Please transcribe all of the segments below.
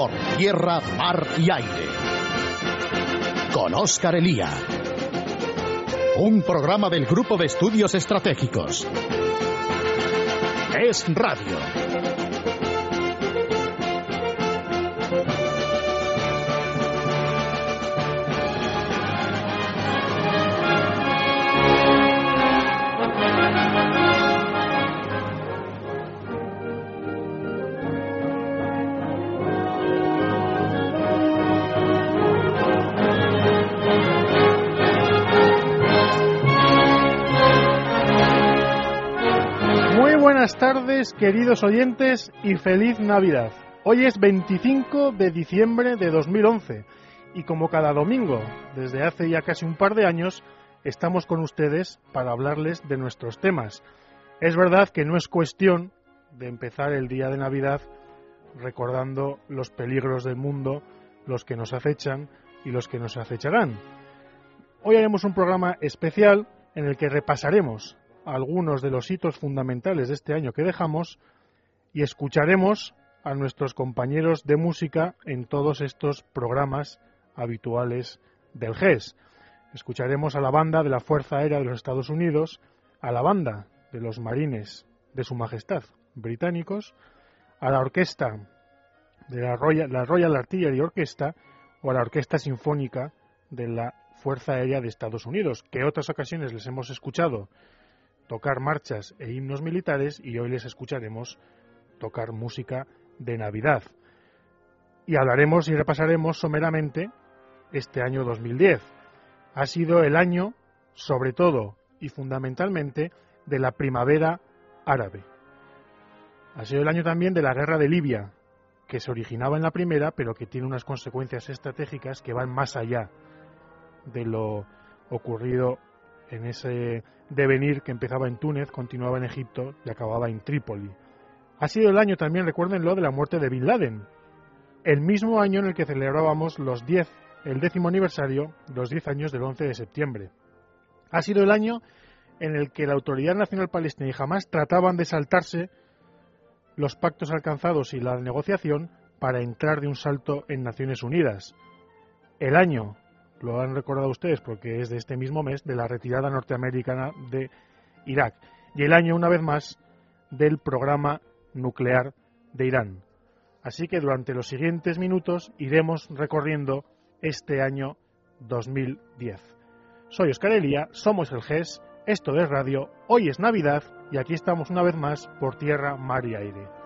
por tierra, mar y aire. Con Óscar Elía. Un programa del Grupo de Estudios Estratégicos. Es Radio. Queridos oyentes, y feliz Navidad. Hoy es 25 de diciembre de 2011 y como cada domingo, desde hace ya casi un par de años, estamos con ustedes para hablarles de nuestros temas. Es verdad que no es cuestión de empezar el día de Navidad recordando los peligros del mundo, los que nos acechan y los que nos acecharán. Hoy haremos un programa especial en el que repasaremos algunos de los hitos fundamentales de este año que dejamos y escucharemos a nuestros compañeros de música en todos estos programas habituales del GES. Escucharemos a la banda de la Fuerza Aérea de los Estados Unidos, a la banda de los marines de Su Majestad británicos, a la orquesta de la Royal, la Royal Artillery Orquesta o a la Orquesta Sinfónica de la Fuerza Aérea de Estados Unidos, que otras ocasiones les hemos escuchado tocar marchas e himnos militares y hoy les escucharemos tocar música de Navidad. Y hablaremos y repasaremos someramente este año 2010. Ha sido el año, sobre todo y fundamentalmente, de la primavera árabe. Ha sido el año también de la guerra de Libia, que se originaba en la primera, pero que tiene unas consecuencias estratégicas que van más allá de lo ocurrido en ese devenir que empezaba en Túnez, continuaba en Egipto y acababa en Trípoli. Ha sido el año también, recuérdenlo, de la muerte de Bin Laden, el mismo año en el que celebrábamos los 10, el décimo aniversario, los 10 años del 11 de septiembre. Ha sido el año en el que la Autoridad Nacional Palestina y Hamas trataban de saltarse los pactos alcanzados y la negociación para entrar de un salto en Naciones Unidas. El año lo han recordado ustedes porque es de este mismo mes, de la retirada norteamericana de Irak. Y el año, una vez más, del programa nuclear de Irán. Así que durante los siguientes minutos iremos recorriendo este año 2010. Soy Oscar Elía, somos el GES, esto es radio, hoy es Navidad y aquí estamos una vez más por tierra, mar y aire.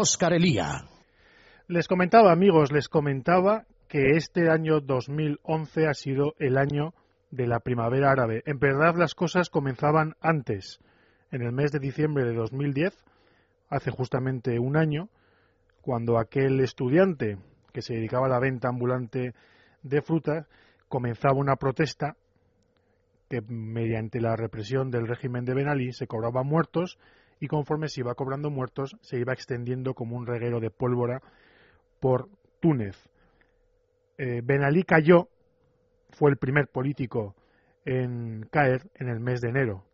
Oscar Elía. Les comentaba, amigos, les comentaba que este año 2011 ha sido el año de la primavera árabe. En verdad las cosas comenzaban antes. En el mes de diciembre de 2010, hace justamente un año, cuando aquel estudiante que se dedicaba a la venta ambulante de fruta comenzaba una protesta que mediante la represión del régimen de Ben Ali se cobraban muertos y conforme se iba cobrando muertos se iba extendiendo como un reguero de pólvora por Túnez. Eh, ben Ali cayó, fue el primer político en caer en el mes de enero.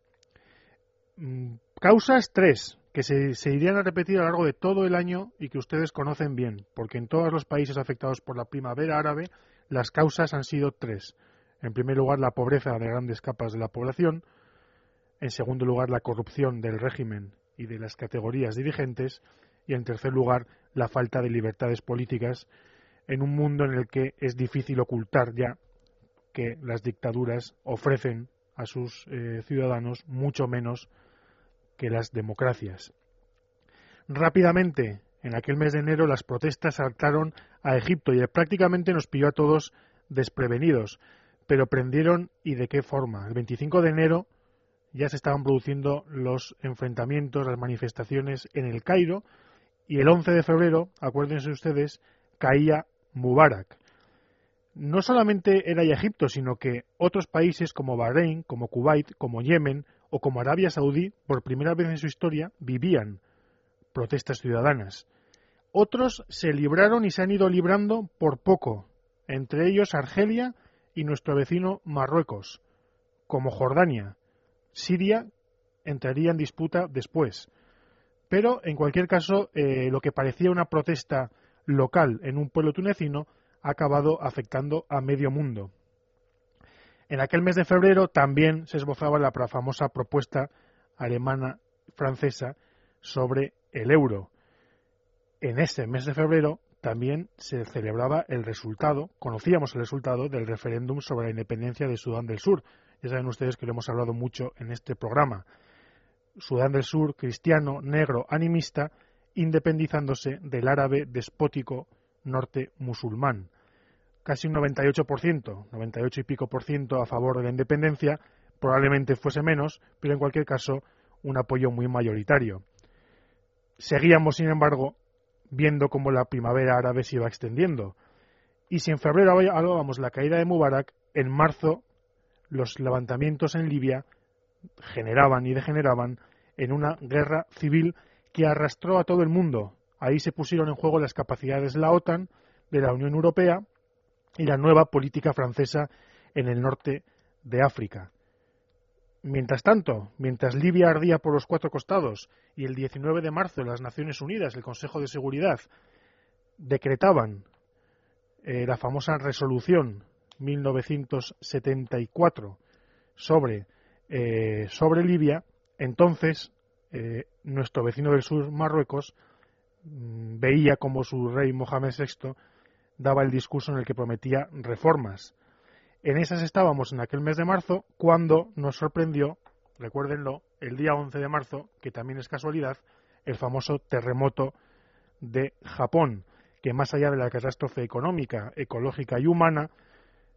Mm, causas tres que se, se, irían a repetir a lo largo de todo el año y que ustedes conocen bien, porque en todos los países afectados por la primavera árabe las causas han sido tres. En primer lugar, la pobreza de grandes capas de la población en segundo lugar la corrupción del régimen y de las categorías dirigentes y en tercer lugar la falta de libertades políticas en un mundo en el que es difícil ocultar ya que las dictaduras ofrecen a sus eh, ciudadanos mucho menos que las democracias. Rápidamente, en aquel mes de enero, las protestas saltaron a Egipto y prácticamente nos pilló a todos desprevenidos, pero prendieron y de qué forma. El 25 de enero ya se estaban produciendo los enfrentamientos, las manifestaciones en el Cairo y el 11 de febrero, acuérdense ustedes, caía Mubarak. No solamente era Egipto, sino que otros países como Bahrein, como Kuwait, como Yemen o como Arabia Saudí, por primera vez en su historia, vivían protestas ciudadanas. Otros se libraron y se han ido librando por poco, entre ellos Argelia y nuestro vecino Marruecos, como Jordania, Siria entraría en disputa después. Pero, en cualquier caso, eh, lo que parecía una protesta local en un pueblo tunecino ha acabado afectando a medio mundo. En aquel mes de febrero también se esbozaba la famosa propuesta alemana francesa sobre el euro. En ese mes de febrero también se celebraba el resultado, conocíamos el resultado del referéndum sobre la independencia de Sudán del Sur, ya saben ustedes que lo hemos hablado mucho en este programa. Sudán del Sur, cristiano, negro, animista, independizándose del árabe despótico norte musulmán. Casi un 98%, 98 y pico por ciento a favor de la independencia, probablemente fuese menos, pero en cualquier caso un apoyo muy mayoritario. Seguíamos, sin embargo, viendo cómo la primavera árabe se iba extendiendo. Y si en febrero hablábamos la caída de Mubarak, en marzo los levantamientos en Libia generaban y degeneraban en una guerra civil que arrastró a todo el mundo, Ahí se pusieron en juego las capacidades de la OTAN, de la Unión Europea y la nueva política francesa en el norte de África. Mientras tanto, mientras Libia ardía por los cuatro costados y el 19 de marzo las Naciones Unidas, el Consejo de Seguridad, decretaban eh, la famosa resolución 1974 sobre, eh, sobre Libia, entonces eh, nuestro vecino del sur, Marruecos, mm, veía como su rey Mohamed VI daba el discurso en el que prometía reformas. En esas estábamos en aquel mes de marzo cuando nos sorprendió, recuérdenlo, el día 11 de marzo, que también es casualidad, el famoso terremoto de Japón, que más allá de la catástrofe económica, ecológica y humana,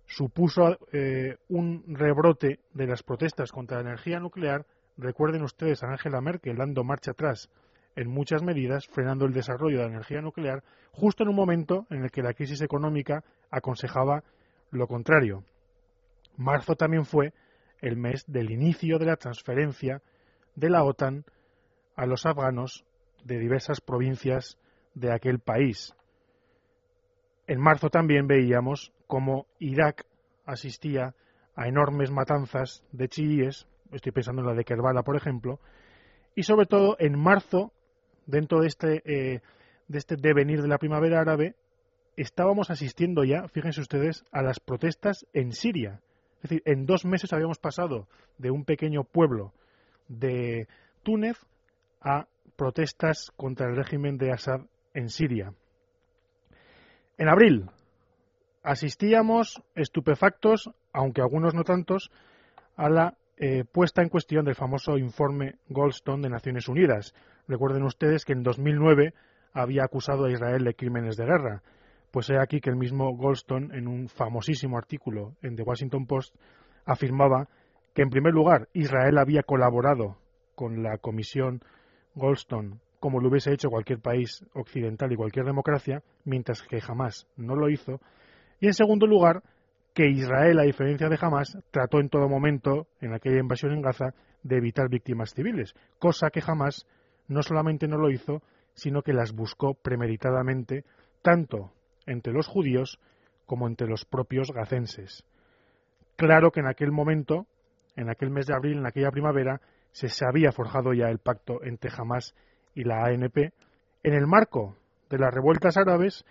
supuso eh, un rebrote de las protestas contra la energía nuclear. Recuerden ustedes a Angela Merkel dando marcha atrás en muchas medidas, frenando el desarrollo de la energía nuclear, justo en un momento en el que la crisis económica aconsejaba lo contrario. Marzo también fue el mes del inicio de la transferencia de la OTAN a los afganos de diversas provincias de aquel país. En marzo también veíamos cómo Irak asistía a enormes matanzas de chiíes, estoy pensando en la de Kerbala, por ejemplo, y sobre todo en marzo, dentro de este, eh, de este devenir de la primavera árabe, estábamos asistiendo ya, fíjense ustedes, a las protestas en Siria. Es decir, en dos meses habíamos pasado de un pequeño pueblo de Túnez a protestas contra el régimen de Assad en Siria. En abril asistíamos estupefactos, aunque algunos no tantos, a la eh, puesta en cuestión del famoso informe Goldstone de Naciones Unidas. Recuerden ustedes que en 2009 había acusado a Israel de crímenes de guerra. Pues he aquí que el mismo Goldstone, en un famosísimo artículo en The Washington Post, afirmaba que, en primer lugar, Israel había colaborado con la comisión Goldstone como lo hubiese hecho cualquier país occidental y cualquier democracia, mientras que jamás no lo hizo. Y en segundo lugar, que Israel, a diferencia de Hamas, trató en todo momento, en aquella invasión en Gaza, de evitar víctimas civiles, cosa que jamás no solamente no lo hizo, sino que las buscó premeditadamente, tanto entre los judíos como entre los propios gazenses. Claro que en aquel momento, en aquel mes de abril, en aquella primavera, se, se había forjado ya el pacto entre Hamas y la ANP en el marco de las revueltas árabes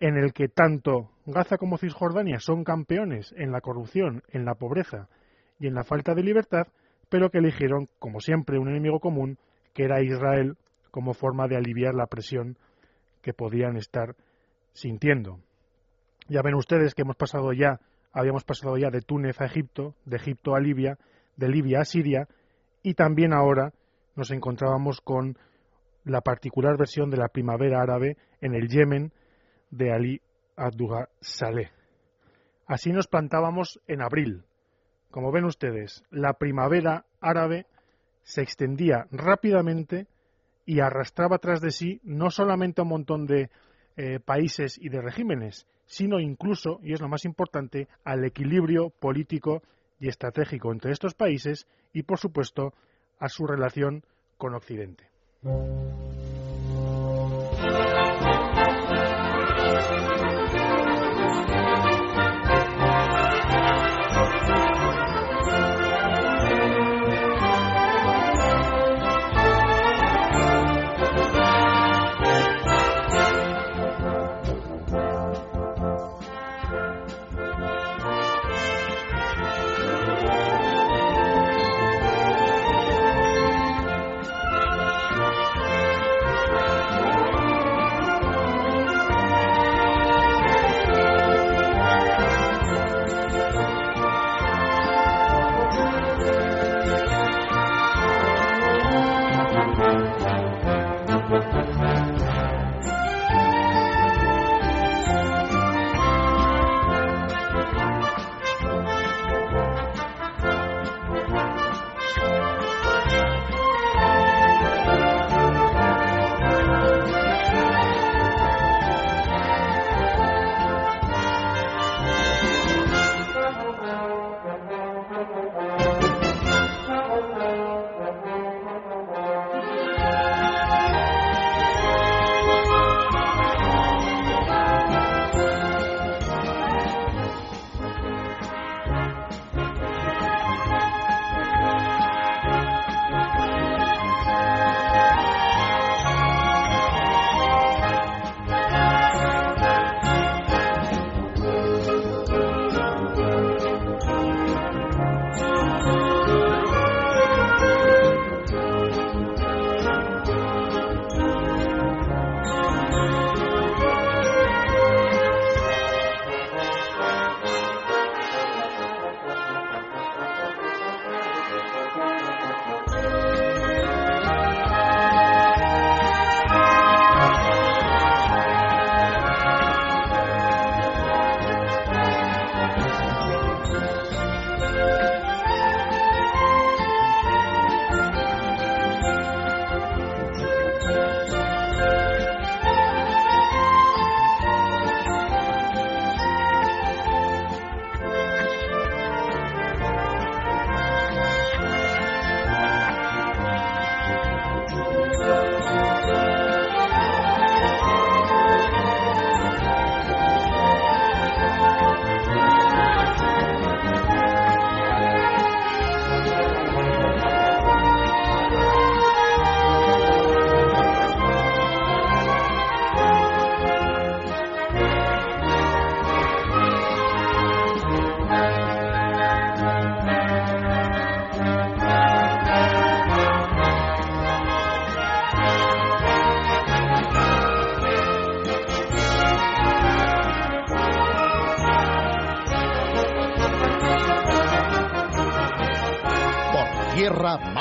en el que tanto Gaza como Cisjordania son campeones en la corrupción, en la pobreza y en la falta de libertad, pero que eligieron, como siempre, un enemigo común, que era Israel, como forma de aliviar la presión que podían estar sintiendo. Ya ven ustedes que hemos pasado ya, habíamos pasado ya de Túnez a Egipto, de Egipto a Libia, de Libia a Siria, y también ahora nos encontrábamos con la particular versión de la primavera árabe en el Yemen de Ali Abdullah Saleh. Así nos plantábamos en abril. Como ven ustedes, la primavera árabe se extendía rápidamente y arrastraba tras de sí no solamente un montón de eh, países y de regímenes, sino incluso, y es lo más importante, al equilibrio político y estratégico entre estos países y, por supuesto, a su relación con Occidente.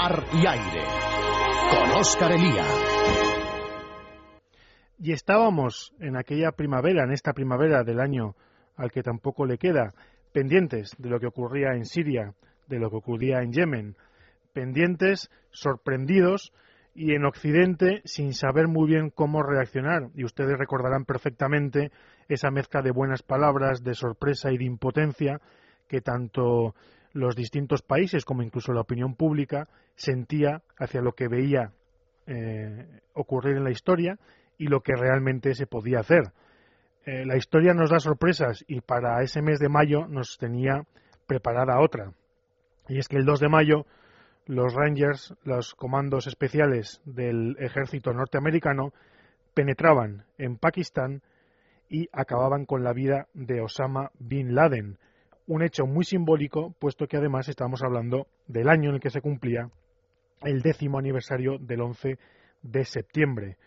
Y aire. Con Oscar Elía. Y estábamos en aquella primavera, en esta primavera del año al que tampoco le queda, pendientes de lo que ocurría en Siria, de lo que ocurría en Yemen, pendientes, sorprendidos y en Occidente sin saber muy bien cómo reaccionar. Y ustedes recordarán perfectamente esa mezcla de buenas palabras, de sorpresa y de impotencia que tanto los distintos países como incluso la opinión pública sentía hacia lo que veía eh, ocurrir en la historia y lo que realmente se podía hacer. Eh, la historia nos da sorpresas y para ese mes de mayo nos tenía preparada otra. Y es que el 2 de mayo los Rangers, los comandos especiales del ejército norteamericano, penetraban en Pakistán y acababan con la vida de Osama Bin Laden. Un hecho muy simbólico, puesto que además estamos hablando del año en el que se cumplía el décimo aniversario del 11 de septiembre.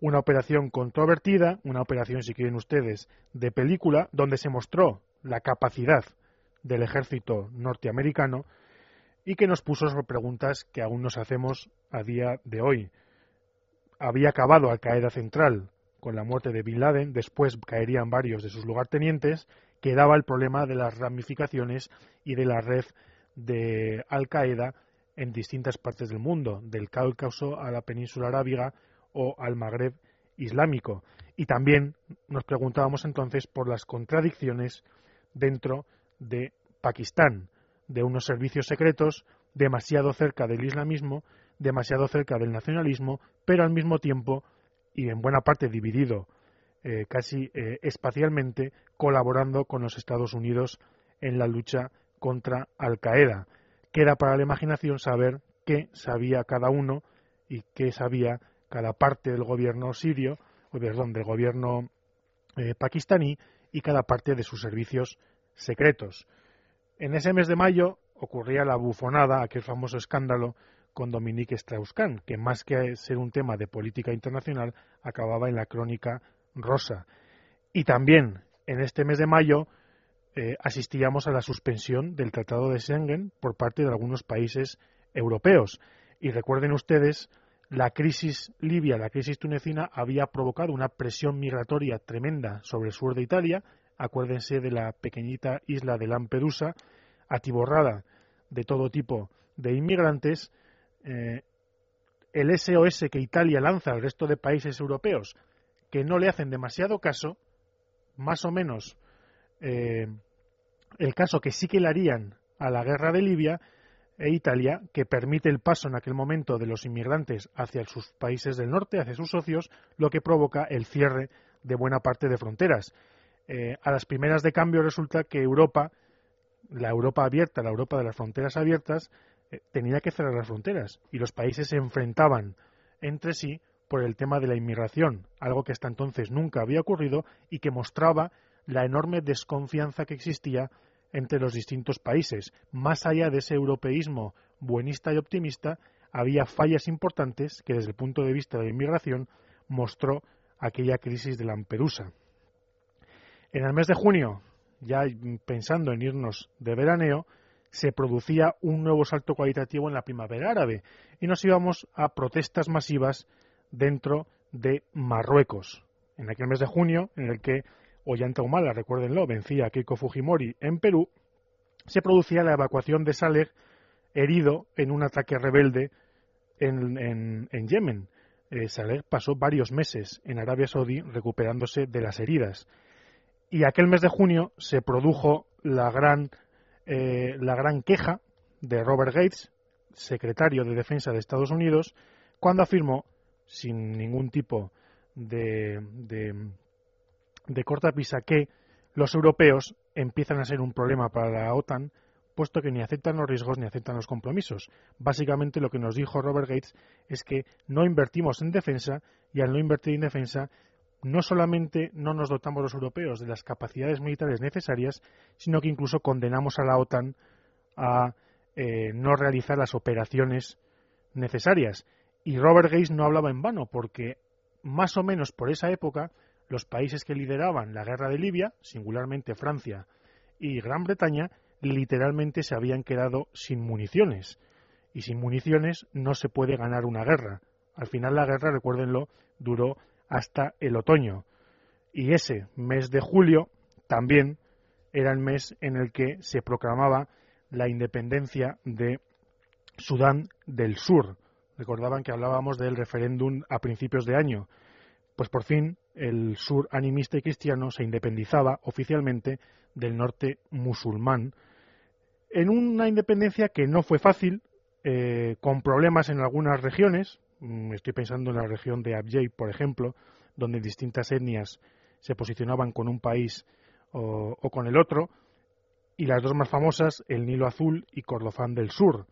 Una operación controvertida, una operación, si quieren ustedes, de película, donde se mostró la capacidad del ejército norteamericano y que nos puso sobre preguntas que aún nos hacemos a día de hoy. Había acabado Al Qaeda Central con la muerte de Bin Laden, después caerían varios de sus lugartenientes, quedaba el problema de las ramificaciones y de la red de Al Qaeda en distintas partes del mundo, del Cáucaso a la península arábiga o al Magreb islámico. Y también nos preguntábamos entonces por las contradicciones dentro de Pakistán de unos servicios secretos demasiado cerca del islamismo, demasiado cerca del nacionalismo, pero al mismo tiempo y en buena parte dividido eh, casi eh, espacialmente, colaborando con los Estados Unidos en la lucha contra Al Qaeda. Queda para la imaginación saber qué sabía cada uno y qué sabía cada parte del gobierno sirio, o perdón, del gobierno eh, pakistaní y cada parte de sus servicios secretos. En ese mes de mayo ocurría la bufonada, aquel famoso escándalo con Dominique Strauss-Kahn, que más que ser un tema de política internacional, acababa en la crónica rosa. Y también en este mes de mayo eh, asistíamos a la suspensión del Tratado de Schengen por parte de algunos países europeos. Y recuerden ustedes, la crisis libia, la crisis tunecina, había provocado una presión migratoria tremenda sobre el sur de Italia, Acuérdense de la pequeñita isla de Lampedusa, atiborrada de todo tipo de inmigrantes. Eh, el SOS que Italia lanza al resto de países europeos que no le hacen demasiado caso, más o menos eh, el caso que sí que le harían a la guerra de Libia e Italia, que permite el paso en aquel momento de los inmigrantes hacia sus países del norte, hacia sus socios, lo que provoca el cierre de buena parte de fronteras. Eh, a las primeras de cambio resulta que Europa, la Europa abierta, la Europa de las fronteras abiertas, eh, tenía que cerrar las fronteras y los países se enfrentaban entre sí por el tema de la inmigración, algo que hasta entonces nunca había ocurrido y que mostraba la enorme desconfianza que existía entre los distintos países. Más allá de ese europeísmo buenista y optimista, había fallas importantes que desde el punto de vista de la inmigración mostró aquella crisis de Lampedusa. En el mes de junio, ya pensando en irnos de veraneo, se producía un nuevo salto cualitativo en la primavera árabe y nos íbamos a protestas masivas dentro de Marruecos. En aquel mes de junio, en el que Ollanta Humala, recuérdenlo, vencía a Keiko Fujimori en Perú, se producía la evacuación de Saleh herido en un ataque rebelde en, Yemen. Eh, Saleh pasó varios meses en Arabia Saudí recuperándose de las heridas y aquel mes de junio se produjo la gran, eh, la gran queja de Robert Gates, secretario de Defensa de Estados Unidos, cuando afirmó, sin ningún tipo de, de, de cortapisa, que los europeos empiezan a ser un problema para la OTAN, puesto que ni aceptan los riesgos ni aceptan los compromisos. Básicamente lo que nos dijo Robert Gates es que no invertimos en defensa y al no invertir en defensa no solamente no nos dotamos los europeos de las capacidades militares necesarias, sino que incluso condenamos a la OTAN a eh, no realizar las operaciones necesarias. Y Robert Gates no hablaba en vano, porque más o menos por esa época los países que lideraban la guerra de Libia, singularmente Francia y Gran Bretaña, literalmente se habían quedado sin municiones. y sin municiones no se puede ganar una guerra. Al final la guerra, recuérdenlo, duró hasta el otoño. Y ese mes de julio también era el mes en el que se proclamaba la independencia de Sudán del Sur. Recordaban que hablábamos del referéndum a principios de año. Pues por fin el sur animista y cristiano se independizaba oficialmente del norte musulmán en una independencia que no fue fácil, eh, con problemas en algunas regiones. Mm, estoy pensando en la región de Abjay, por ejemplo, donde distintas etnias se posicionaban con un país o, con el otro, y las dos más famosas, el Nilo Azul y Cordofán del Sur.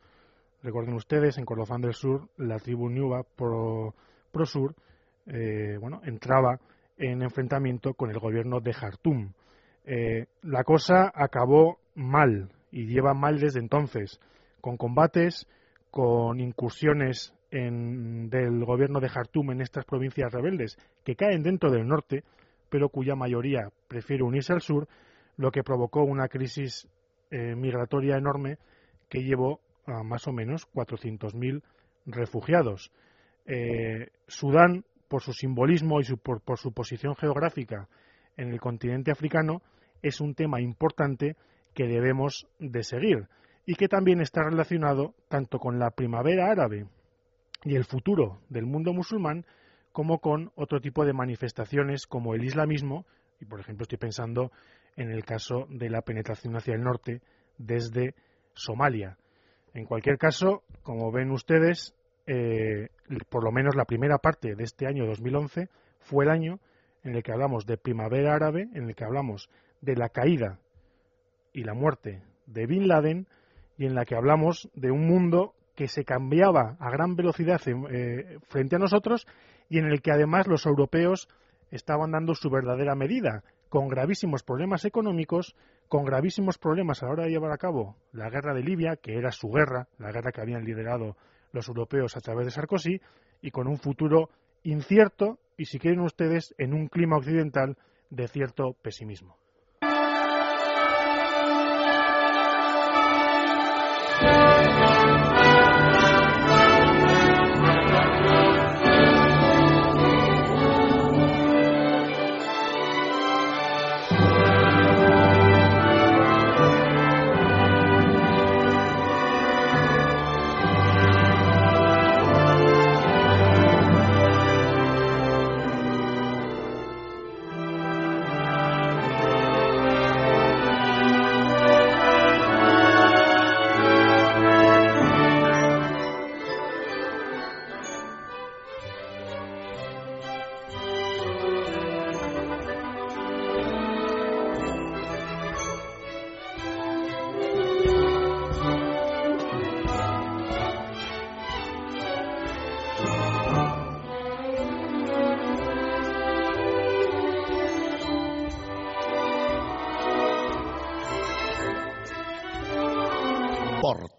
Recuerden ustedes, en Cordofán del Sur, la tribu Nuba Pro, Sur eh, bueno, entraba en enfrentamiento con el gobierno de Jartum. Eh, la cosa acabó mal y lleva mal desde entonces, con combates, con incursiones del gobierno de Jartum en estas provincias rebeldes que caen dentro del norte, pero cuya mayoría prefiere unirse al sur, lo que provocó una crisis eh, migratoria enorme que llevó a más o menos 400.000 refugiados. Eh, Sudán, por su simbolismo y por, por su posición geográfica en el continente africano, es un tema importante que debemos de seguir y que también está relacionado tanto con la primavera árabe y el futuro del mundo musulmán como con otro tipo de manifestaciones como el islamismo, y por ejemplo estoy pensando en el caso de la penetración hacia el norte desde Somalia. En cualquier caso, como ven ustedes, eh, por lo menos la primera parte de este año 2011 fue el año en el que hablamos de primavera árabe, en el que hablamos de la caída y la muerte de Bin Laden y en la que hablamos de un mundo que se cambiaba a gran velocidad eh, frente a nosotros y en el que además los europeos estaban dando su verdadera medida, con gravísimos problemas económicos, con gravísimos problemas a la hora de llevar a cabo la guerra de Libia, que era su guerra, la guerra que habían liderado los europeos a través de Sarkozy, y con un futuro incierto y, si quieren ustedes, en un clima occidental de cierto pesimismo.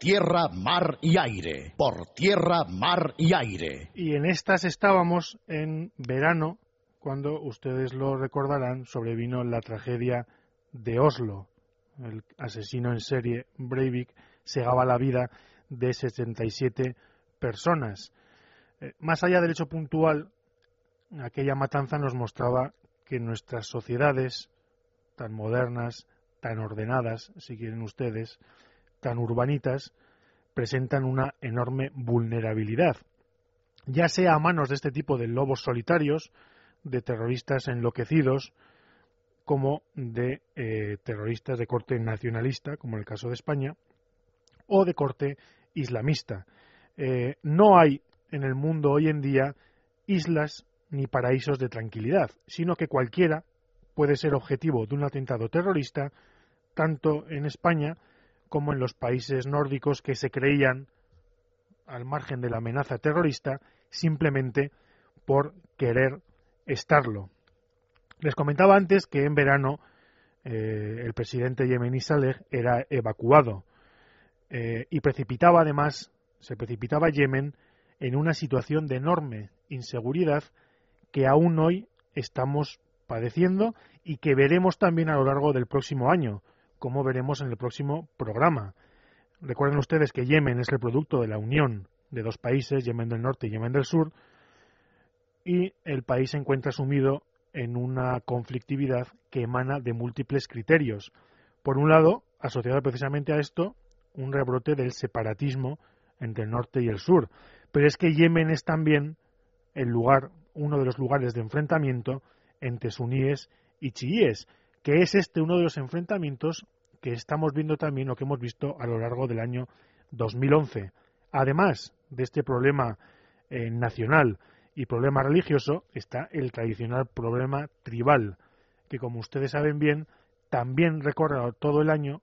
Tierra, mar y aire. Por tierra, mar y aire. Y en estas estábamos en verano, cuando ustedes lo recordarán, sobrevino la tragedia de Oslo. El asesino en serie Breivik segaba la vida de 67 personas. Eh, más allá del hecho puntual, aquella matanza nos mostraba que nuestras sociedades, tan modernas, tan ordenadas, si quieren ustedes, tan urbanitas presentan una enorme vulnerabilidad, ya sea a manos de este tipo de lobos solitarios, de terroristas enloquecidos, como de eh, terroristas de corte nacionalista, como en el caso de España, o de corte islamista. Eh, no hay en el mundo hoy en día islas ni paraísos de tranquilidad, sino que cualquiera puede ser objetivo de un atentado terrorista, tanto en España como en los países nórdicos que se creían al margen de la amenaza terrorista simplemente por querer estarlo. Les comentaba antes que en verano eh, el presidente yemení Saleh era evacuado eh, y precipitaba además, se precipitaba Yemen en una situación de enorme inseguridad que aún hoy estamos padeciendo y que veremos también a lo largo del próximo año, como veremos en el próximo programa. Recuerden ustedes que Yemen es el producto de la unión de dos países, Yemen del Norte y Yemen del Sur, y el país se encuentra sumido en una conflictividad que emana de múltiples criterios. Por un lado, asociado precisamente a esto, un rebrote del separatismo entre el norte y el sur. Pero es que Yemen es también el lugar, uno de los lugares de enfrentamiento entre suníes y chiíes, que es este uno de los enfrentamientos que estamos viendo también o que hemos visto a lo largo del año 2011. Además de este problema eh, nacional y problema religioso, está el tradicional problema tribal, que como ustedes saben bien, también recorre todo el año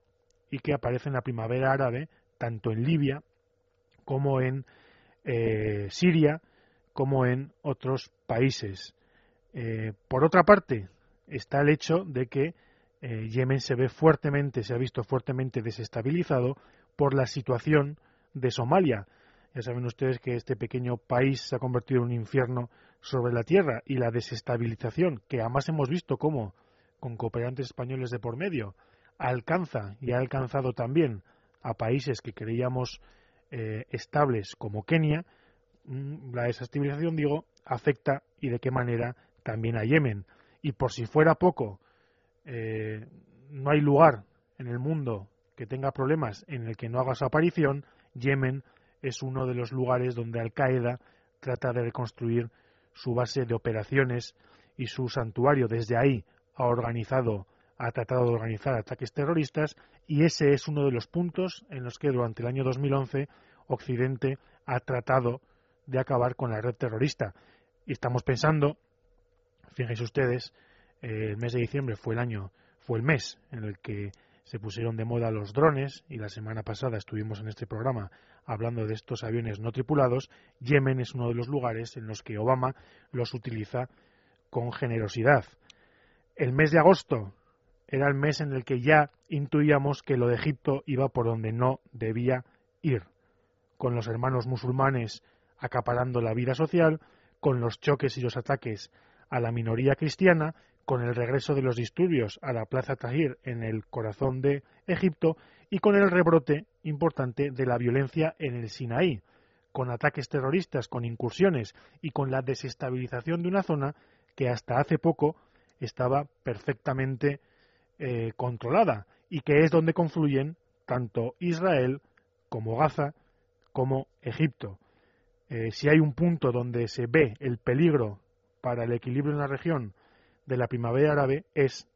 y que aparece en la primavera árabe, tanto en Libia como en eh, Siria, como en otros países. Eh, por otra parte, está el hecho de que eh, Yemen se ve fuertemente, se ha visto fuertemente desestabilizado por la situación de Somalia. Ya saben ustedes que este pequeño país se ha convertido en un infierno sobre la tierra y la desestabilización, que además hemos visto cómo, con cooperantes españoles de por medio, alcanza y ha alcanzado también a países que creíamos eh, estables como Kenia, mm, la desestabilización, digo, afecta y de qué manera también a Yemen. Y por si fuera poco, eh, no hay lugar en el mundo que tenga problemas en el que no haga su aparición, Yemen es uno de los lugares donde Al Qaeda trata de reconstruir su base de operaciones y su santuario. Desde ahí ha organizado ha tratado de organizar ataques terroristas y ese es uno de los puntos en los que durante el año 2011 Occidente ha tratado de acabar con la red terrorista. Y estamos pensando, fíjense ustedes, eh, el mes de diciembre fue el año, fue el mes en el que se pusieron de moda los drones y la semana pasada estuvimos en este programa hablando de estos aviones no tripulados. Yemen es uno de los lugares en los que Obama los utiliza con generosidad. El mes de agosto era el mes en el que ya intuíamos que lo de Egipto iba por donde no debía ir, con los hermanos musulmanes acaparando la vida social, con los choques y los ataques a la minoría cristiana, con el regreso de los disturbios a la Plaza Tahir en el corazón de Egipto y con el rebrote importante de la violencia en el Sinaí, con ataques terroristas, con incursiones y con la desestabilización de una zona que hasta hace poco estaba perfectamente eh, controlada y que es donde confluyen tanto Israel como Gaza como Egipto. Eh, si hay un punto donde se ve el peligro para el equilibrio en la región de la primavera árabe es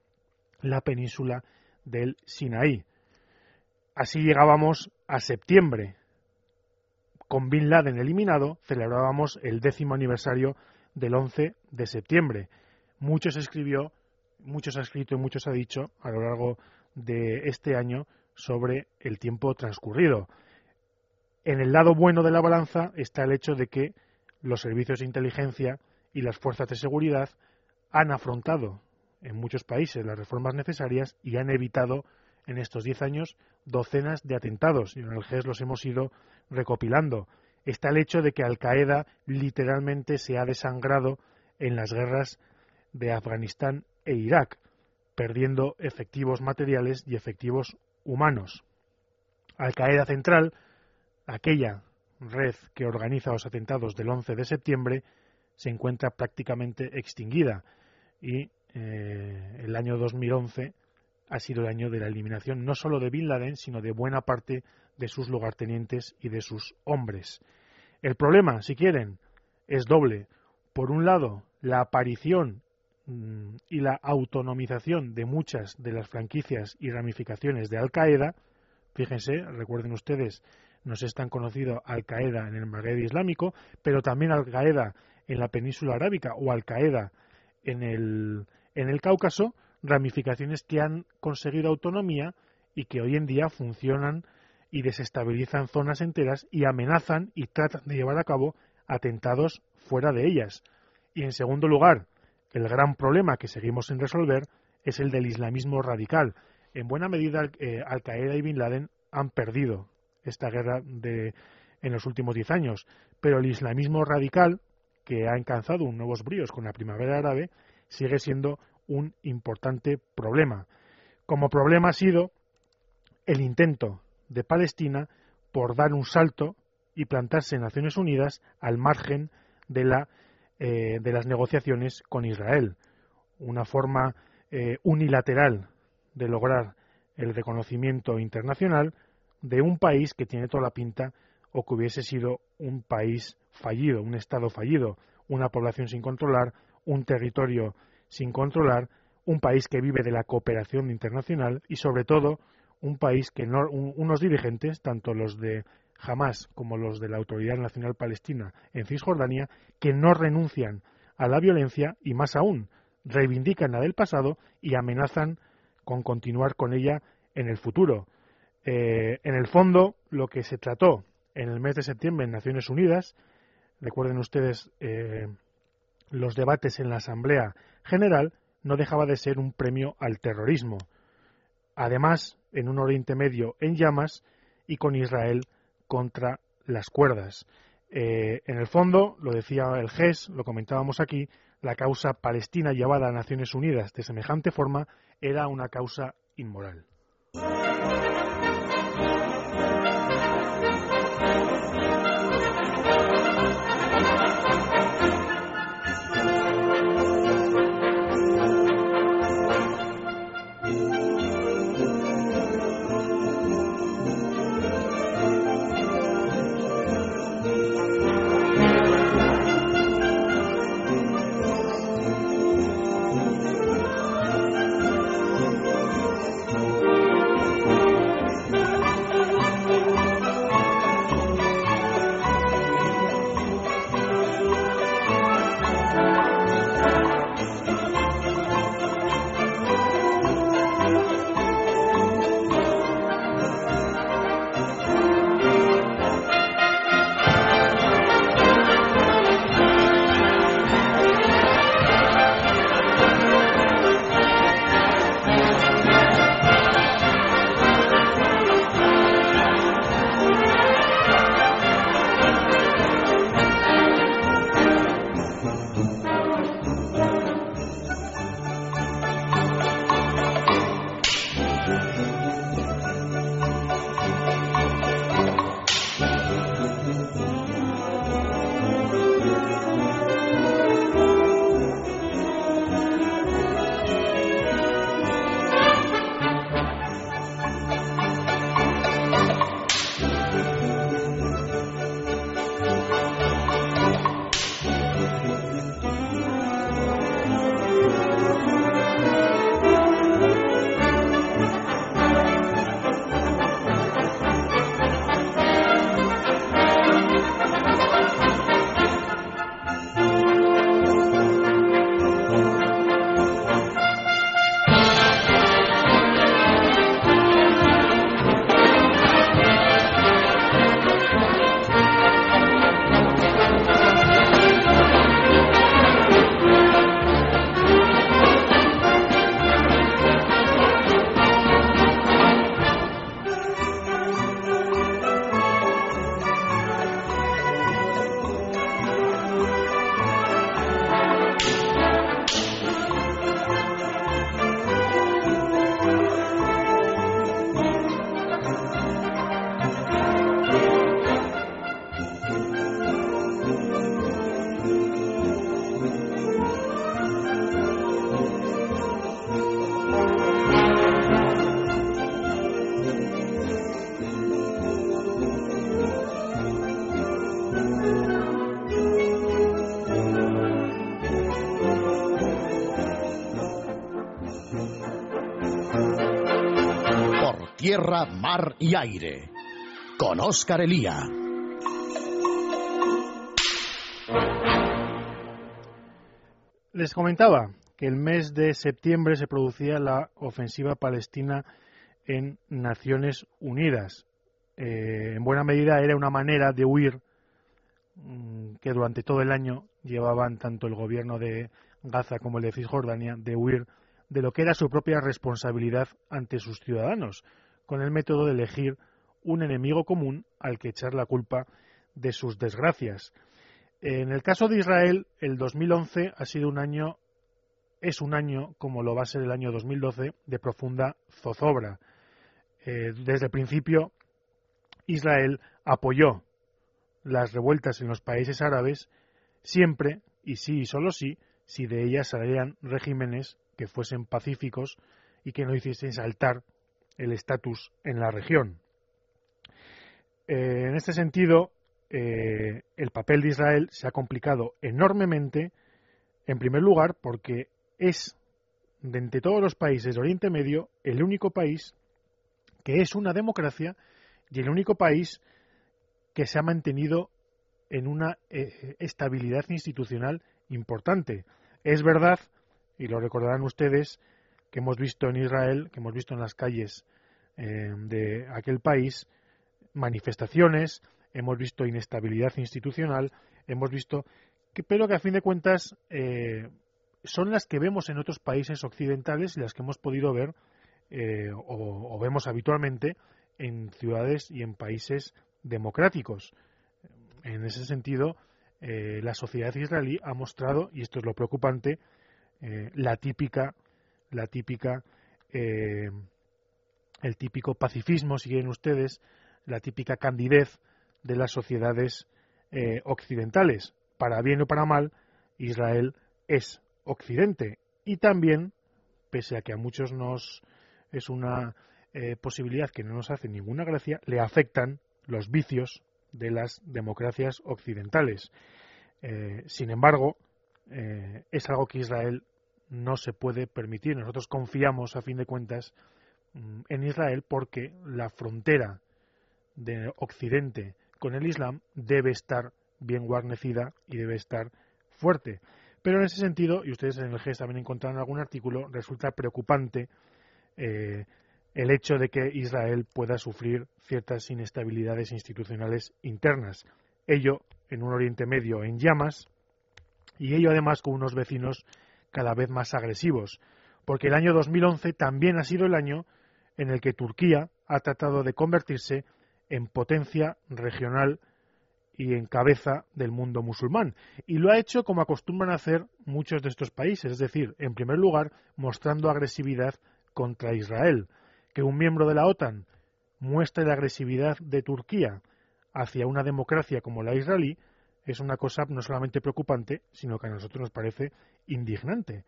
la península del Sinaí. Así llegábamos a septiembre. Con Bin Laden eliminado, celebrábamos el décimo aniversario del 11 de septiembre. Mucho se escribió muchos ha escrito y muchos ha dicho a lo largo de este año sobre el tiempo transcurrido. En el lado bueno de la balanza está el hecho de que los servicios de inteligencia y las fuerzas de seguridad han afrontado en muchos países las reformas necesarias y han evitado en estos diez años docenas de atentados y en el GES los hemos ido recopilando. Está el hecho de que Al Qaeda literalmente se ha desangrado en las guerras de Afganistán e Irak, perdiendo efectivos materiales y efectivos humanos. Al Qaeda Central, aquella red que organiza los atentados del 11 de septiembre, se encuentra prácticamente extinguida y eh, el año 2011 ha sido el año de la eliminación no solo de Bin Laden, sino de buena parte de sus lugartenientes y de sus hombres. El problema, si quieren, es doble. Por un lado, la aparición Mm, y la autonomización de muchas de las franquicias y ramificaciones de Al Qaeda, fíjense, recuerden ustedes, no es tan conocido Al Qaeda en el Magreb Islámico, pero también Al Qaeda en la península arábica o Al Qaeda en el, en el Cáucaso, ramificaciones que han conseguido autonomía y que hoy en día funcionan y desestabilizan zonas enteras y amenazan y tratan de llevar a cabo atentados fuera de ellas. Y en segundo lugar, el gran problema que seguimos sin resolver es el del islamismo radical. En buena medida, eh, Al Qaeda y Bin Laden han perdido esta guerra de, en los últimos diez años, pero el islamismo radical, que ha alcanzado nuevos bríos con la primavera árabe, sigue siendo un importante problema. Como problema ha sido el intento de Palestina por dar un salto y plantarse en Naciones Unidas al margen de, la, eh, de las negociaciones con Israel. Una forma eh, unilateral de lograr el reconocimiento internacional de un país que tiene toda la pinta o que hubiese sido un país fallido, un Estado fallido, una población sin controlar, un territorio sin controlar, un país que vive de la cooperación internacional y sobre todo un país que no, unos dirigentes, tanto los de Hamas como los de la Autoridad Nacional Palestina en Cisjordania, que no renuncian a la violencia y más aún reivindican la del pasado y amenazan con continuar con ella en el futuro. Eh, en el fondo, lo que se trató en el mes de septiembre en Naciones Unidas, recuerden ustedes eh, los debates en la Asamblea General, no dejaba de ser un premio al terrorismo. Además, en un Oriente Medio en llamas y con Israel contra las cuerdas. Eh, en el fondo, lo decía el GES, lo comentábamos aquí, la causa palestina llevada a Naciones Unidas de semejante forma era una causa inmoral. Tierra, mar y aire. Con Oscar Elía. Les comentaba que el mes de septiembre se producía la ofensiva palestina en Naciones Unidas. Eh, en buena medida era una manera de huir mm, que durante todo el año llevaban tanto el gobierno de Gaza como el de Cisjordania de huir de lo que era su propia responsabilidad ante sus ciudadanos, con el método de elegir un enemigo común al que echar la culpa de sus desgracias. En el caso de Israel, el 2011 ha sido un año, es un año, como lo va a ser el año 2012, de profunda zozobra. Eh, desde el principio Israel apoyó las revueltas en los países árabes siempre, y sí y solo sí, si de ellas salían regímenes que fuesen pacíficos y que no hiciesen saltar el estatus en la región. Eh, en este sentido, eh, el papel de Israel se ha complicado enormemente, en primer lugar, porque es, de entre todos los países de Oriente Medio, el único país que es una democracia y el único país que se ha mantenido en una eh, estabilidad institucional importante. Es verdad, y lo recordarán ustedes, que hemos visto en Israel, que hemos visto en las calles eh, de aquel país, manifestaciones, hemos visto inestabilidad institucional, hemos visto pero que a fin de cuentas eh, son las que vemos en otros países occidentales y las que hemos podido ver o, vemos habitualmente en ciudades y en países democráticos. En ese sentido, eh, la sociedad israelí ha mostrado, y esto es lo preocupante, eh, la típica, la típica, eh, el típico pacifismo, si quieren ustedes, la típica candidez de las sociedades occidentales. Para bien o para mal, Israel es Occidente. Y también, pese a que a muchos nos es una posibilidad que no nos hace ninguna gracia, le afectan los vicios de las democracias occidentales. Eh, sin embargo, eh, es algo que Israel no se puede permitir. Nosotros confiamos, a fin de cuentas, mm, en Israel porque la frontera de Occidente con el Islam debe estar bien guarnecida y debe estar fuerte. Pero en ese sentido, y ustedes en el GES también encontrarán algún artículo, resulta preocupante eh, el hecho de que Israel pueda sufrir ciertas inestabilidades institucionales internas. Ello en un Oriente Medio en llamas y ello además con unos vecinos cada vez más agresivos, porque el año 2011 también ha sido el año en el que Turquía ha tratado de convertirse en potencia regional y en cabeza del mundo musulmán. Y lo ha hecho como acostumbran a hacer muchos de estos países, es decir, en primer lugar, mostrando agresividad contra Israel, que un miembro de la OTAN muestre la agresividad de Turquía hacia una democracia como la israelí es una cosa no solamente preocupante, sino que a nosotros nos parece indignante.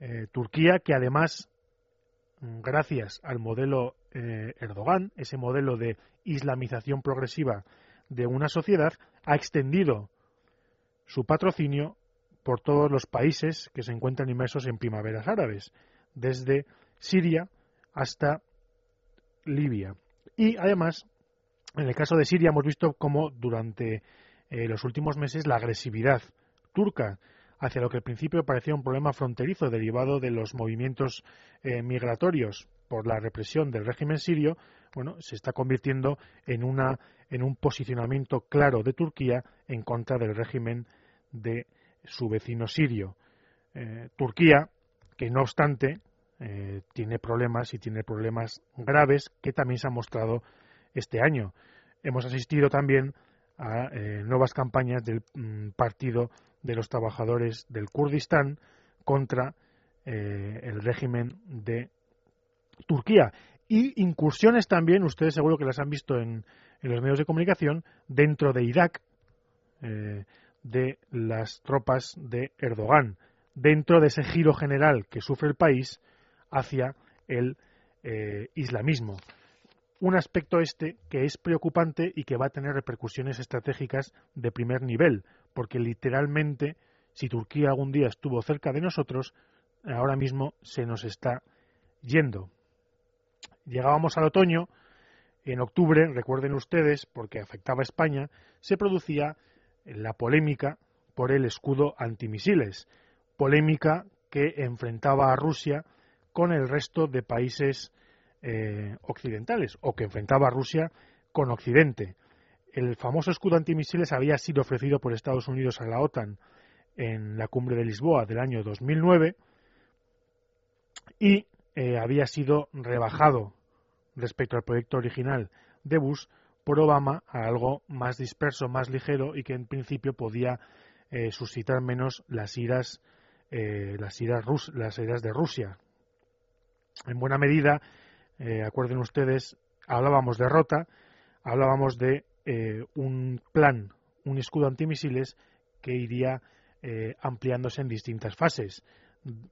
Eh, Turquía, que además, gracias al modelo eh, Erdogan, ese modelo de islamización progresiva de una sociedad, ha extendido su patrocinio por todos los países que se encuentran inmersos en primaveras árabes, desde Siria hasta Libia. Y además, en el caso de Siria hemos visto cómo durante eh, los últimos meses la agresividad turca hacia lo que al principio parecía un problema fronterizo derivado de los movimientos eh, migratorios por la represión del régimen sirio, bueno, se está convirtiendo en una en un posicionamiento claro de Turquía en contra del régimen de su vecino sirio. Eh, Turquía, que no obstante eh, tiene problemas y tiene problemas graves que también se han mostrado este año. Hemos asistido también a eh, nuevas campañas del mm, Partido de los Trabajadores del Kurdistán contra eh, el régimen de Turquía. Y incursiones también, ustedes seguro que las han visto en, los medios de comunicación, dentro de Irak, de las tropas de Erdogan, dentro de ese giro general que sufre el país hacia el eh, islamismo. Un aspecto este que es preocupante y que va a tener repercusiones estratégicas de primer nivel, porque literalmente, si Turquía algún día estuvo cerca de nosotros, ahora mismo se nos está yendo. Llegábamos al otoño, en octubre, recuerden ustedes, porque afectaba a España, se producía la polémica por el escudo antimisiles, polémica que enfrentaba a Rusia con el resto de países eh, occidentales o que enfrentaba a Rusia con Occidente. El famoso escudo antimisiles había sido ofrecido por Estados Unidos a la OTAN en la cumbre de Lisboa del año 2009 y eh, había sido rebajado respecto al proyecto original de Bush por Obama a algo más disperso, más ligero y que en principio podía eh, suscitar menos las iras, las iras, las iras de Rusia, en buena medida, eh, acuerden ustedes, hablábamos de Rota, hablábamos de eh, un plan, un escudo antimisiles que iría eh, ampliándose en distintas fases.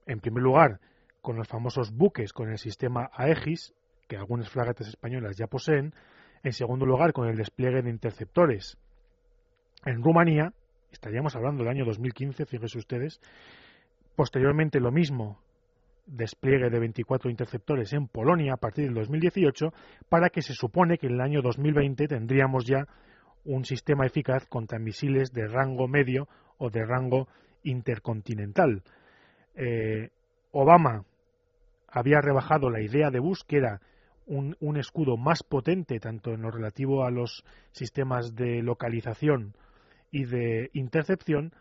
En primer lugar, con los famosos buques con el sistema Aegis, que algunas fragatas españolas ya poseen. En segundo lugar, con el despliegue de interceptores. En Rumanía, estaríamos hablando del año 2015, fíjense ustedes. Posteriormente, lo mismo, despliegue de 24 interceptores en Polonia a partir del 2018, para que se supone que en el año 2020 tendríamos ya un sistema eficaz contra misiles de rango medio o de rango intercontinental. Eh, Obama había rebajado la idea de Bush, que era un, un, escudo más potente, tanto en lo relativo a los sistemas de localización y de intercepción,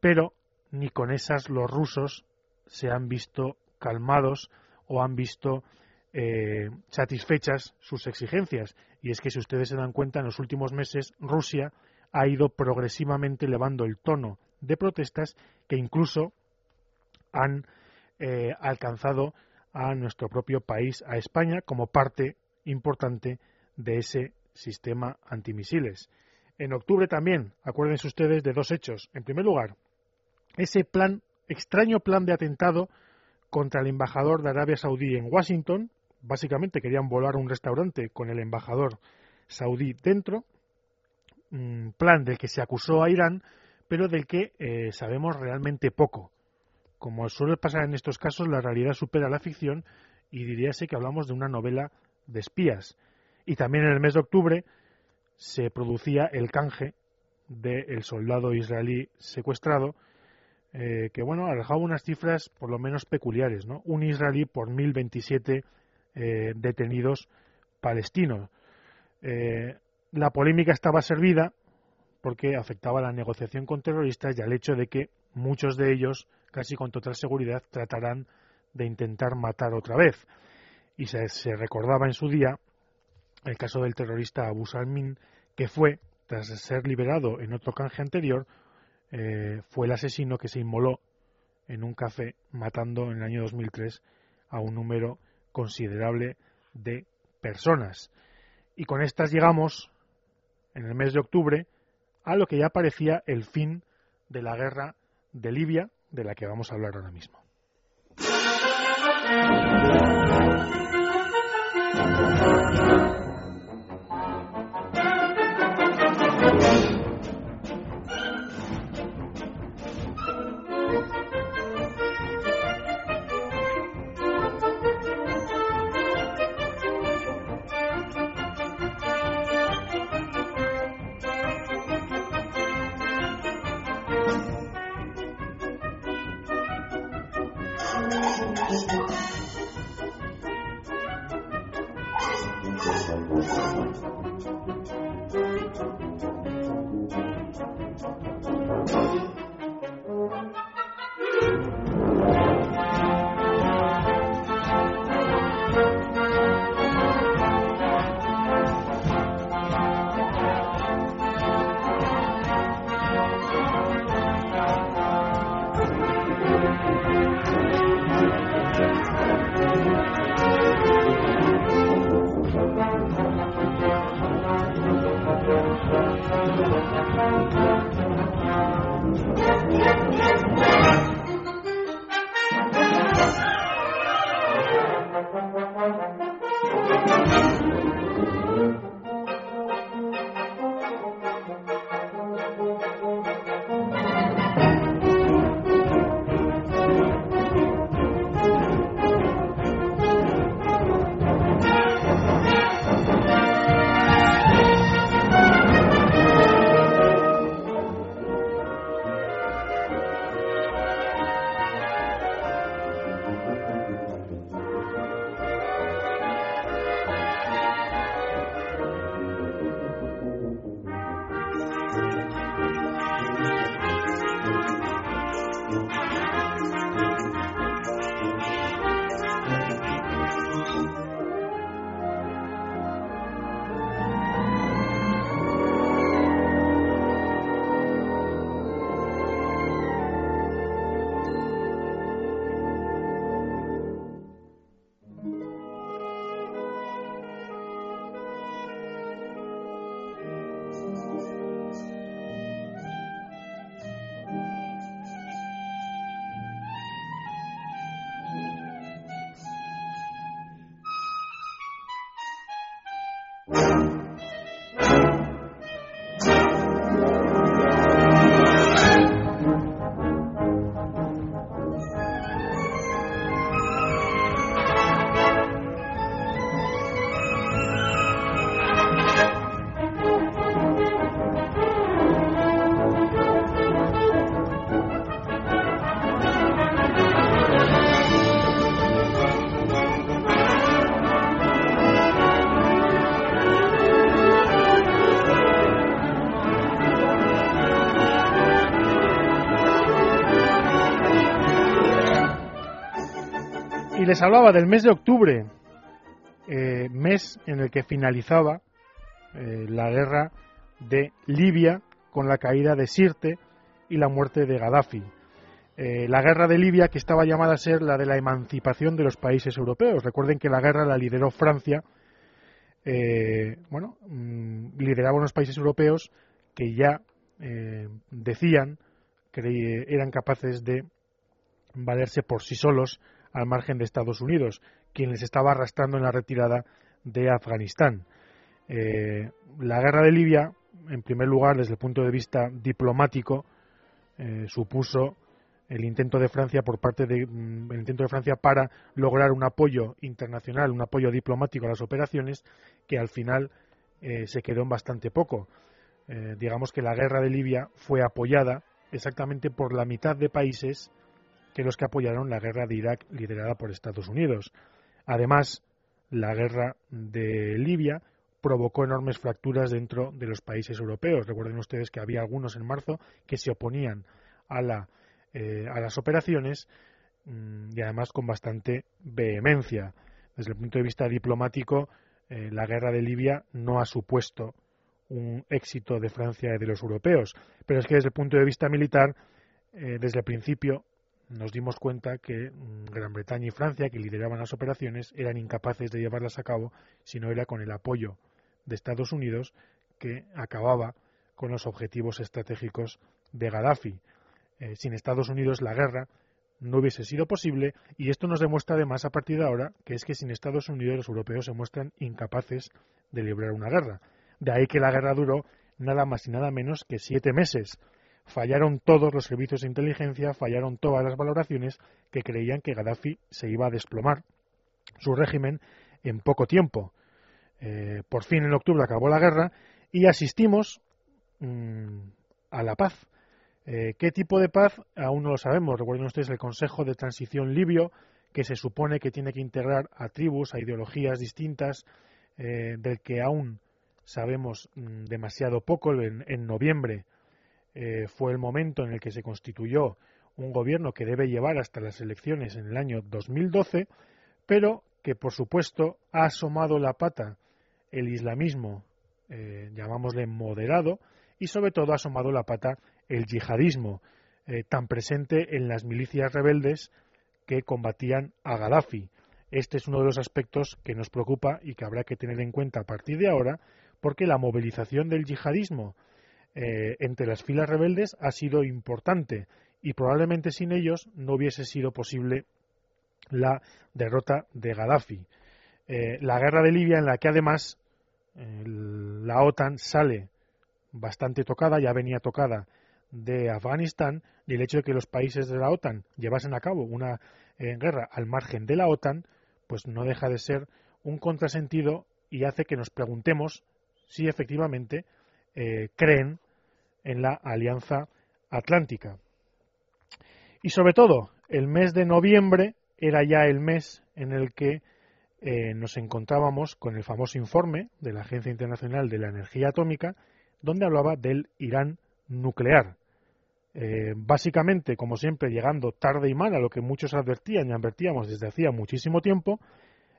pero ni con esas los rusos se han visto calmados o han visto eh, satisfechas sus exigencias. Y es que si ustedes se dan cuenta, en los últimos meses Rusia ha ido progresivamente elevando el tono de protestas que incluso han eh, alcanzado a nuestro propio país, a España, como parte importante de ese sistema antimisiles. En octubre también, acuérdense ustedes de dos hechos. En primer lugar, ese plan, extraño plan de atentado contra el embajador de Arabia Saudí en Washington. Básicamente querían volar un restaurante con el embajador saudí dentro. Un plan del que se acusó a Irán, pero del que eh, sabemos realmente poco. Como suele pasar en estos casos, la realidad supera la ficción y diríase que hablamos de una novela de espías. Y también en el mes de octubre se producía el canje del soldado israelí secuestrado, eh, que bueno, arrojaba unas cifras por lo menos peculiares, ¿no? Un israelí por 1027 eh, detenidos palestinos. Eh, la polémica estaba servida porque afectaba a la negociación con terroristas y al hecho de que muchos de ellos casi con total seguridad tratarán de intentar matar otra vez. Y se, recordaba en su día el caso del terrorista Abu Salmin, que fue, tras ser liberado en otro canje anterior, eh, fue el asesino que se inmoló en un café matando en el año 2003 a un número considerable de personas. Y con estas llegamos, en el mes de octubre, a lo que ya parecía el fin de la guerra de Libia, de la que vamos a hablar ahora mismo. Les hablaba del mes de octubre, eh, mes en el que finalizaba eh, la guerra de Libia con la caída de Sirte y la muerte de Gaddafi. Eh, la guerra de Libia que estaba llamada a ser la de la emancipación de los países europeos. Recuerden que la guerra la lideró Francia. bueno, mm, lideraba unos países europeos que ya decían que eran capaces de valerse por sí solos al margen de Estados Unidos, quien les estaba arrastrando en la retirada de Afganistán. Eh, la guerra de Libia, en primer lugar, desde el punto de vista diplomático, eh, supuso el intento de Francia por parte de mm, el intento de Francia para lograr un apoyo internacional, un apoyo diplomático a las operaciones que al final eh, se quedó en bastante poco. digamos que la guerra de Libia fue apoyada exactamente por la mitad de países que los que apoyaron la guerra de Irak liderada por Estados Unidos. Además, la guerra de Libia provocó enormes fracturas dentro de los países europeos. Recuerden ustedes que había algunos en marzo que se oponían a, la, eh, a las operaciones mm, y además con bastante vehemencia. Desde el punto de vista diplomático, eh, la guerra de Libia no ha supuesto un éxito de Francia y de los europeos, pero es que desde el punto de vista militar, eh, desde el principio nos dimos cuenta que mm, Gran Bretaña y Francia, que lideraban las operaciones, eran incapaces de llevarlas a cabo si no era con el apoyo de Estados Unidos, que acababa con los objetivos estratégicos de Gaddafi. Eh, sin Estados Unidos la guerra no hubiese sido posible y esto nos demuestra además a partir de ahora que es que sin Estados Unidos los europeos se muestran incapaces de librar una guerra. De ahí que la guerra duró nada más y nada menos que siete meses fallaron todos los servicios de inteligencia, fallaron todas las valoraciones que creían que Gaddafi se iba a desplomar su régimen en poco tiempo. Eh, por fin en octubre acabó la guerra y asistimos mm, a la paz. Eh, ¿Qué tipo de paz? Aún no lo sabemos. Recuerden ustedes el Consejo de Transición Libio, que se supone que tiene que integrar a tribus, a ideologías distintas, eh, del que aún sabemos mm, demasiado poco. en noviembre eh, fue el momento en el que se constituyó un gobierno que debe llevar hasta las elecciones en el año 2012, pero que por supuesto ha asomado la pata el islamismo, eh, llamámosle moderado, y sobre todo ha asomado la pata el yihadismo, eh, tan presente en las milicias rebeldes que combatían a Gaddafi. Este es uno de los aspectos que nos preocupa y que habrá que tener en cuenta a partir de ahora, porque la movilización del yihadismo eh, entre las filas rebeldes ha sido importante y probablemente sin ellos no hubiese sido posible la derrota de Gaddafi. Eh, la guerra de Libia en la que además la OTAN sale bastante tocada, ya venía tocada de Afganistán y el hecho de que los países de la OTAN llevasen a cabo una eh, guerra al margen de la OTAN, pues no deja de ser un contrasentido y hace que nos preguntemos si efectivamente eh, creen en la Alianza Atlántica. Y sobre todo, el mes de noviembre era ya el mes en el que eh, nos encontrábamos con el famoso informe de la Agencia Internacional de la Energía Atómica, donde hablaba del Irán nuclear. Eh, básicamente, como siempre, llegando tarde y mal a lo que muchos advertían y advertíamos desde hacía muchísimo tiempo,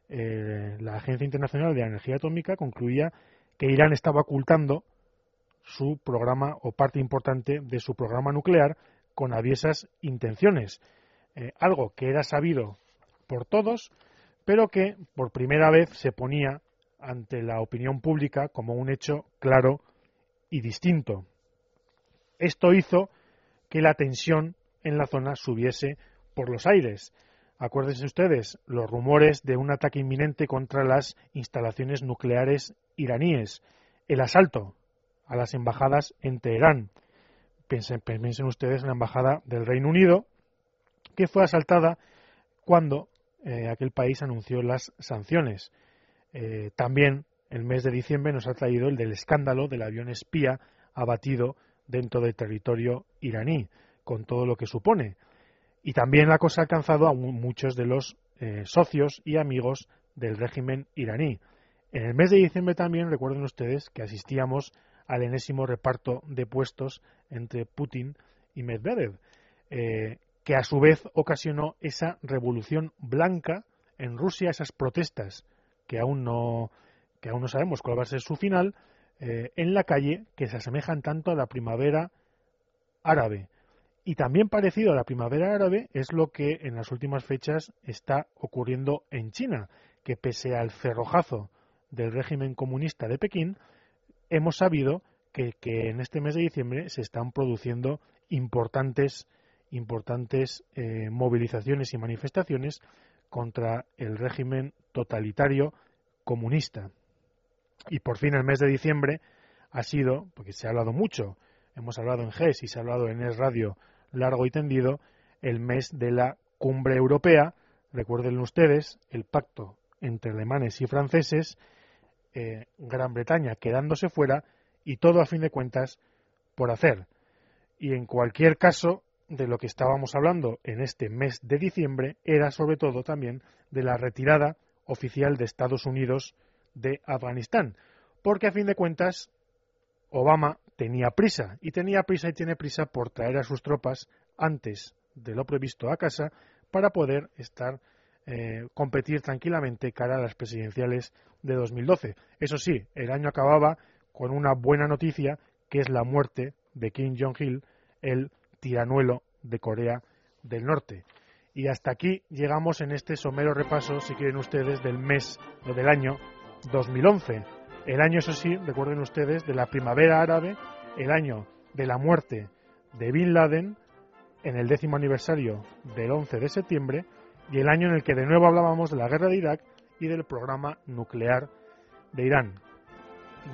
la Agencia Internacional de la Energía Atómica concluía que Irán estaba ocultando su programa o parte importante de su programa nuclear con aviesas intenciones. Eh, algo que era sabido por todos, pero que por primera vez se ponía ante la opinión pública como un hecho claro y distinto. Esto hizo que la tensión en la zona subiese por los aires. Acuérdense ustedes los rumores de un ataque inminente contra las instalaciones nucleares iraníes, el asalto a las embajadas en Teherán. Piensen, ustedes en la embajada del Reino Unido, que fue asaltada cuando eh, aquel país anunció las sanciones. Eh, también el mes de diciembre nos ha traído el del escándalo del avión espía abatido dentro del territorio iraní, con todo lo que supone. Y también la cosa ha alcanzado a muchos de los eh, socios y amigos del régimen iraní. En el mes de diciembre también recuerden ustedes que asistíamos al enésimo reparto de puestos entre Putin y Medvedev, eh, que a su vez ocasionó esa revolución blanca en Rusia esas protestas que aún no, que aún no sabemos cuál va a ser su final, eh, en la calle que se asemejan tanto a la primavera árabe. Y también parecido a la primavera árabe es lo que en las últimas fechas está ocurriendo en China, que pese al cerrojazo del régimen comunista de Pekín, hemos sabido que, en este mes de diciembre se están produciendo importantes, importantes eh, movilizaciones y manifestaciones contra el régimen totalitario comunista. Y por fin el mes de diciembre ha sido, porque se ha hablado mucho, hemos hablado en GES y se ha hablado en ES Radio largo y tendido, el mes de la cumbre europea. Recuerden ustedes el pacto entre alemanes y franceses, Gran Bretaña quedándose fuera y todo a fin de cuentas por hacer. Y en cualquier caso, de lo que estábamos hablando en este mes de diciembre era sobre todo también de la retirada oficial de Estados Unidos de Afganistán, porque a fin de cuentas Obama tenía prisa y tenía prisa y tiene prisa por traer a sus tropas antes de lo previsto a casa para poder estar eh, competir tranquilamente cara a las presidenciales de 2012. Eso sí, el año acababa con una buena noticia que es la muerte de Kim Jong-il, el tiranuelo de Corea del Norte. Y hasta aquí llegamos en este somero repaso, si quieren ustedes, del mes o del año 2011. El año, eso sí, recuerden ustedes, de la primavera árabe, el año de la muerte de Bin Laden, en el décimo aniversario del 11 de septiembre, y el año en el que de nuevo hablábamos de la guerra de Irak y del programa nuclear de Irán.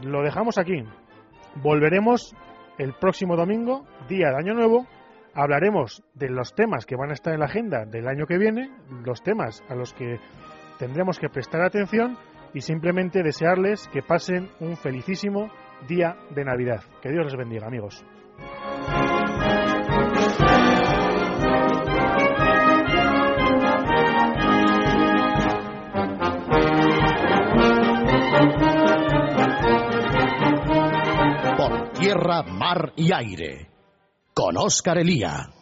Lo dejamos aquí. Volveremos el próximo domingo, día de Año Nuevo. Hablaremos de los temas que van a estar en la agenda del año que viene, los temas a los que tendremos que prestar atención y simplemente desearles que pasen un felicísimo día de Navidad. Que Dios les bendiga, amigos. Tierra, mar y aire. Con Oscar Elía.